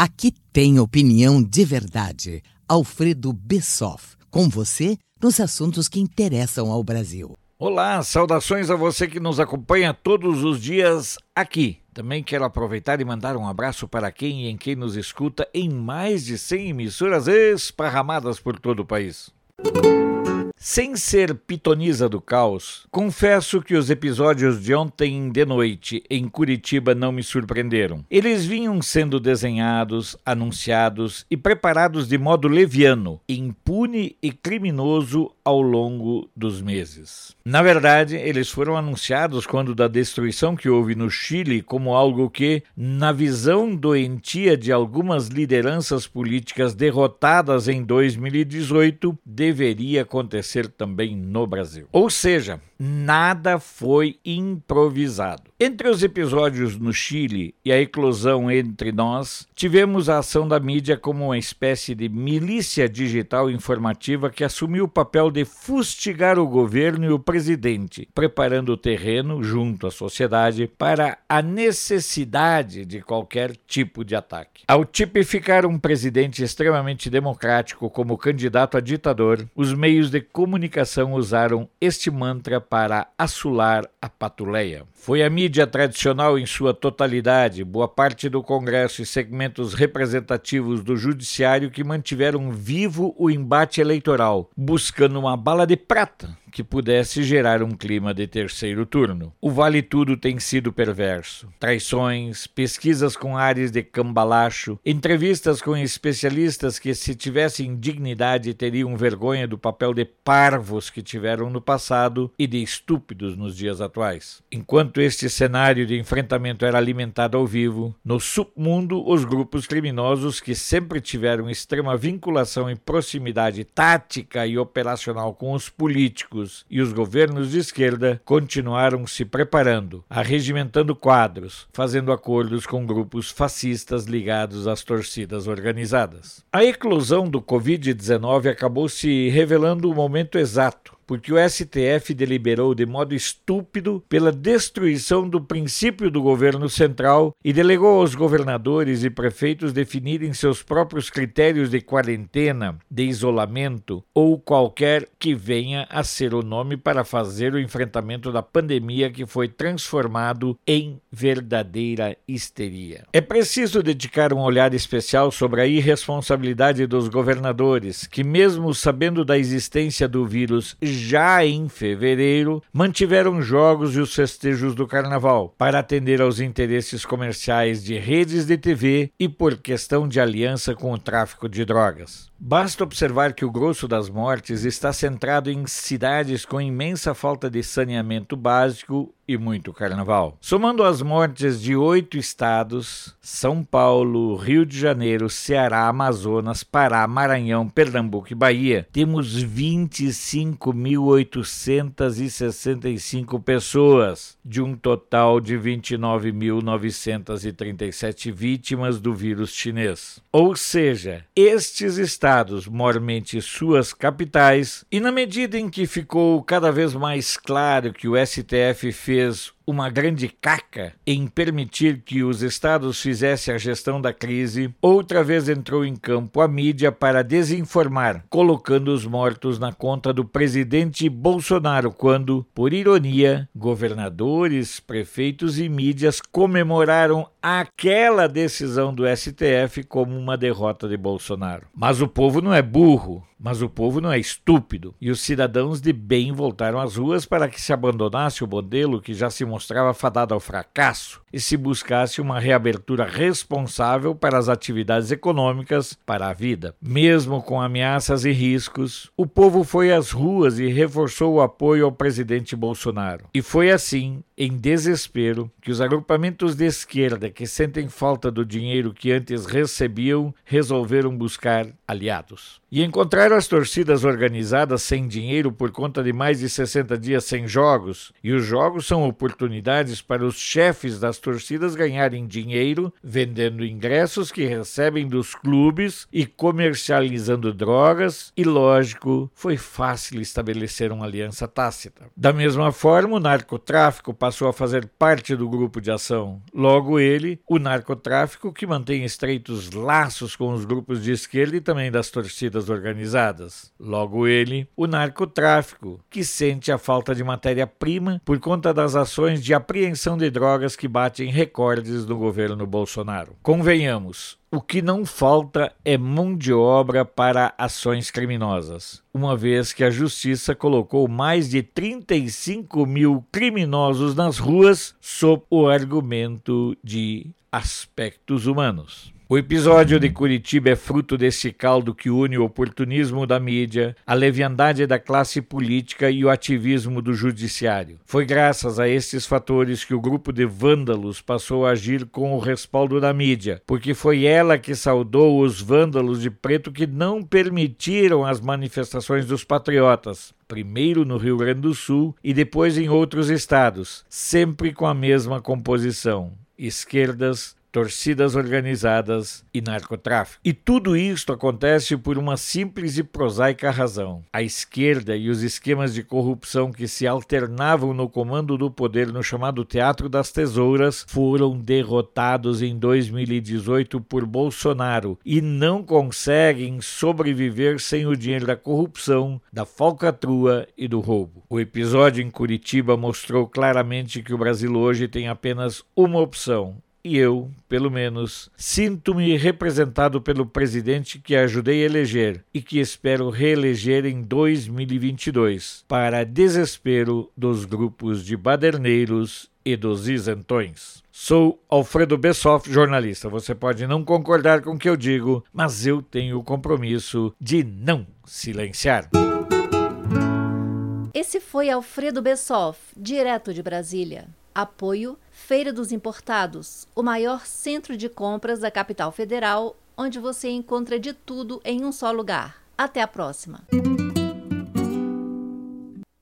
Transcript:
Aqui tem opinião de verdade. Alfredo Bessoff, com você nos assuntos que interessam ao Brasil. Olá, saudações a você que nos acompanha todos os dias aqui. Também quero aproveitar e mandar um abraço para quem e em quem nos escuta em mais de 100 emissoras esparramadas por todo o país. Sem ser pitoniza do caos, confesso que os episódios de ontem de noite em Curitiba não me surpreenderam. Eles vinham sendo desenhados, anunciados e preparados de modo leviano, impune e criminoso ao longo dos meses. Na verdade, eles foram anunciados quando da destruição que houve no Chile como algo que, na visão doentia de algumas lideranças políticas derrotadas em 2018, deveria acontecer acontecer também no Brasil. Ou seja, nada foi improvisado. Entre os episódios no Chile e a eclosão entre nós, tivemos a ação da mídia como uma espécie de milícia digital informativa que assumiu o papel de fustigar o governo e o presidente, preparando o terreno, junto à sociedade, para a necessidade de qualquer tipo de ataque. Ao tipificar um presidente extremamente democrático como candidato a ditador, os meios de comunicação usaram este mantra para assular a patuleia. Foi a mídia tradicional em sua totalidade, boa parte do Congresso e segmentos representativos do Judiciário que mantiveram vivo o embate eleitoral, buscando uma bala de prata que pudesse gerar um clima de terceiro turno. O Vale Tudo tem sido perverso. Traições, pesquisas com áreas de cambalacho, entrevistas com especialistas que, se tivessem dignidade, teriam vergonha do papel de parvos que tiveram no passado e de estúpidos nos dias atuais. Enquanto este cenário de enfrentamento era alimentado ao vivo, no submundo, os grupos criminosos que sempre tiveram extrema vinculação e proximidade tática e operacional com os políticos políticos e os governos de esquerda continuaram se preparando, arregimentando quadros, fazendo acordos com grupos fascistas ligados às torcidas organizadas. A eclosão do Covid-19 acabou se revelando o momento exato porque o STF deliberou de modo estúpido pela destruição do princípio do governo central e delegou aos governadores e prefeitos definirem seus próprios critérios de quarentena, de isolamento ou qualquer que venha a ser o nome para fazer o enfrentamento da pandemia que foi transformado em verdadeira histeria. É preciso dedicar um olhar especial sobre a irresponsabilidade dos governadores, que mesmo sabendo da existência do vírus já em fevereiro, mantiveram jogos e os festejos do carnaval para atender aos interesses comerciais de redes de TV e por questão de aliança com o tráfico de drogas. Basta observar que o grosso das mortes está centrado em cidades com imensa falta de saneamento básico e muito carnaval. Somando as mortes de oito estados: São Paulo, Rio de Janeiro, Ceará, Amazonas, Pará, Maranhão, Pernambuco e Bahia, temos 25.865 pessoas, de um total de 29.937 vítimas do vírus chinês. Ou seja, estes estados, mormente suas capitais, e na medida em que ficou cada vez mais claro que o STF fez fez uma grande caca em permitir que os estados fizessem a gestão da crise, outra vez entrou em campo a mídia para desinformar, colocando os mortos na conta do presidente Bolsonaro, quando, por ironia, governadores, prefeitos e mídias comemoraram aquela decisão do STF como uma derrota de Bolsonaro. Mas o povo não é burro, mas o povo não é estúpido, e os cidadãos de bem voltaram às ruas para que se abandonasse o modelo que já se mostrava fadado ao fracasso e se buscasse uma reabertura responsável para as atividades econômicas, para a vida. Mesmo com ameaças e riscos, o povo foi às ruas e reforçou o apoio ao presidente Bolsonaro. E foi assim, em desespero, que os agrupamentos de esquerda que sentem falta do dinheiro que antes recebiam resolveram buscar aliados. E encontraram as torcidas organizadas sem dinheiro por conta de mais de 60 dias sem jogos, e os jogos são oportunidades para os chefes das torcidas ganharem dinheiro vendendo ingressos que recebem dos clubes e comercializando drogas, e lógico, foi fácil estabelecer uma aliança tácita. Da mesma forma, o narcotráfico passou a fazer parte do grupo de ação. Logo ele, o narcotráfico que mantém estreitos laços com os grupos de esquerda e também das organizadas. Logo ele, o narcotráfico, que sente a falta de matéria-prima por conta das ações de apreensão de drogas que batem recordes no governo Bolsonaro. Convenhamos, o que não falta é mão de obra para ações criminosas, uma vez que a justiça colocou mais de 35 mil criminosos nas ruas sob o argumento de aspectos humanos. O episódio de Curitiba é fruto desse caldo que une o oportunismo da mídia, a leviandade da classe política e o ativismo do judiciário. Foi graças a estes fatores que o grupo de vândalos passou a agir com o respaldo da mídia, porque foi ela que saudou os vândalos de preto que não permitiram as manifestações dos patriotas primeiro no Rio Grande do Sul e depois em outros estados, sempre com a mesma composição: esquerdas, torcidas organizadas e narcotráfico. E tudo isto acontece por uma simples e prosaica razão. A esquerda e os esquemas de corrupção que se alternavam no comando do poder no chamado Teatro das Tesouras foram derrotados em 2018 por Bolsonaro e não conseguem sobreviver sem o dinheiro da corrupção, da falcatrua e do roubo. O episódio em Curitiba mostrou claramente que o Brasil hoje tem apenas uma opção e eu, pelo menos, sinto-me representado pelo presidente que ajudei a eleger e que espero reeleger em 2022, para desespero dos grupos de baderneiros e dos isentões. Sou Alfredo Bessoff, jornalista. Você pode não concordar com o que eu digo, mas eu tenho o compromisso de não silenciar. Esse foi Alfredo Bessoff, direto de Brasília. Apoio Feira dos Importados, o maior centro de compras da capital federal, onde você encontra de tudo em um só lugar. Até a próxima!